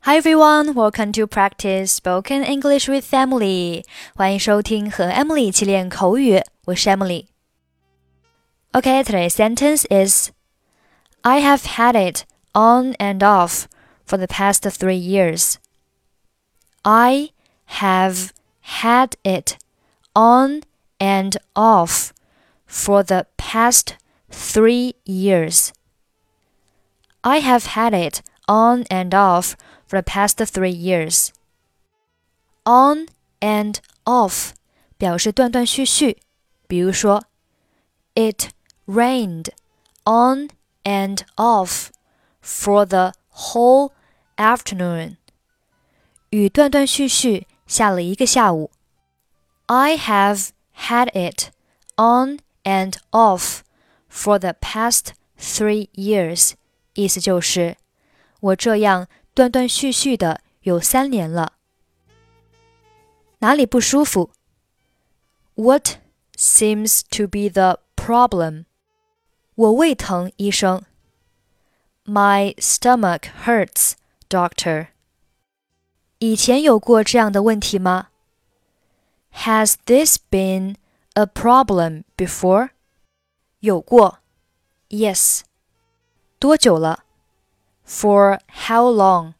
Hi everyone, welcome to practice spoken English with Emily. 欢迎收听和 Emily 一起练口语，我是 Emily。Okay, today's sentence is I have had it on and off for the past three years. I have had it on and off for the past three years. I have had it on and off for the past three years. On and off 表示断断续续，比如说，It rained on and off for the whole afternoon. 雨断断续续下了一个下午。I have had it on and off for the past three years. 意思就是我这样 断断续续的有三年了。哪里不舒服？What seems to be the problem？我胃疼，医生。My stomach hurts, doctor. 以前有过这样的问题吗？Has this been a problem before? 有过。Yes. 多久了 ？For how long？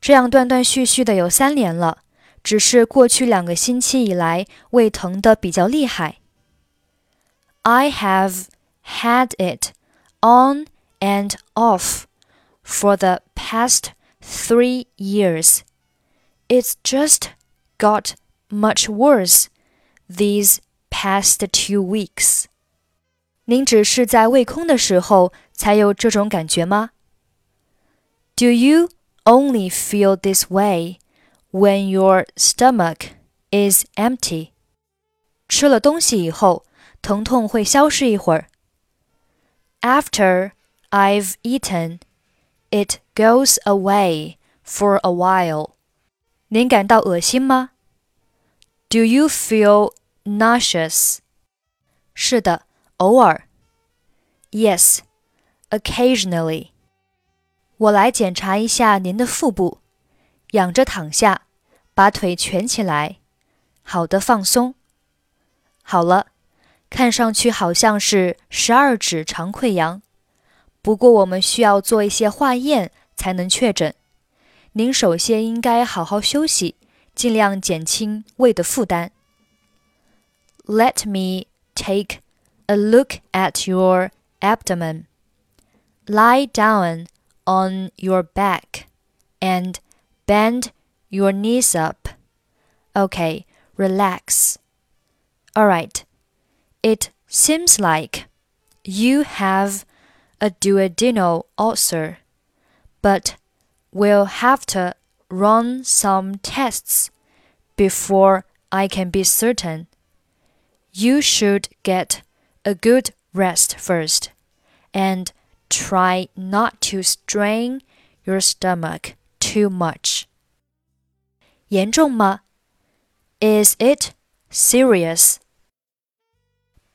这样断断续续的有三年了，只是过去两个星期以来胃疼的比较厉害。I have had it on and off for the past three years. It's just got much worse these past two weeks. 您只是在胃空的时候才有这种感觉吗 ？Do you only feel this way when your stomach is empty？吃了东西以后，疼痛会消失一会儿。After I've eaten, it goes away for a while. 您感到恶心吗？Do you feel nauseous？是的。偶尔。Yes, occasionally. 我来检查一下您的腹部，仰着躺下，把腿蜷起来。好的，放松。好了，看上去好像是十二指肠溃疡，不过我们需要做一些化验才能确诊。您首先应该好好休息，尽量减轻胃的负担。Let me take a look at your abdomen. Lie down on your back and bend your knees up. Okay, relax. Alright, it seems like you have a duodenal ulcer, but we'll have to run some tests before I can be certain. You should get a good rest first and try not to strain your stomach too much. 严重吗? Is it serious?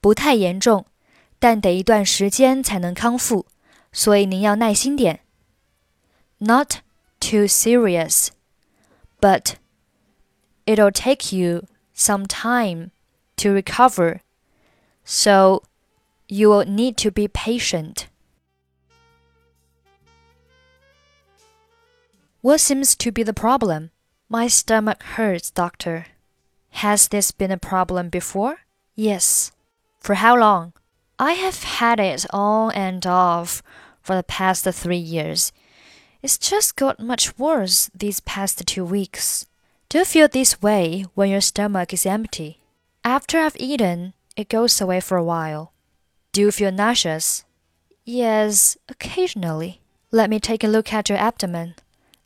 不太严重，但得一段时间才能康复，所以您要耐心点。Not too serious, but it'll take you some time to recover so you will need to be patient. What seems to be the problem? My stomach hurts, doctor. Has this been a problem before? Yes. For how long? I have had it on and off for the past three years. It's just got much worse these past two weeks. Do you feel this way when your stomach is empty? After I've eaten, it goes away for a while. Do you feel nauseous? Yes, occasionally. Let me take a look at your abdomen.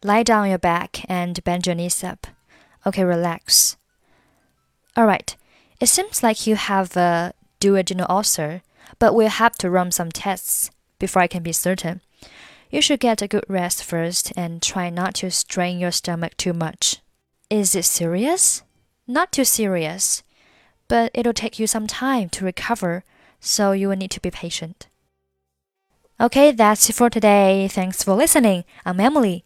Lie down on your back and bend your knees up. Okay, relax. Alright, it seems like you have a duodenal ulcer, but we'll have to run some tests before I can be certain. You should get a good rest first and try not to strain your stomach too much. Is it serious? Not too serious but it'll take you some time to recover, so you will need to be patient. Okay, that's it for today. Thanks for listening. I'm Emily.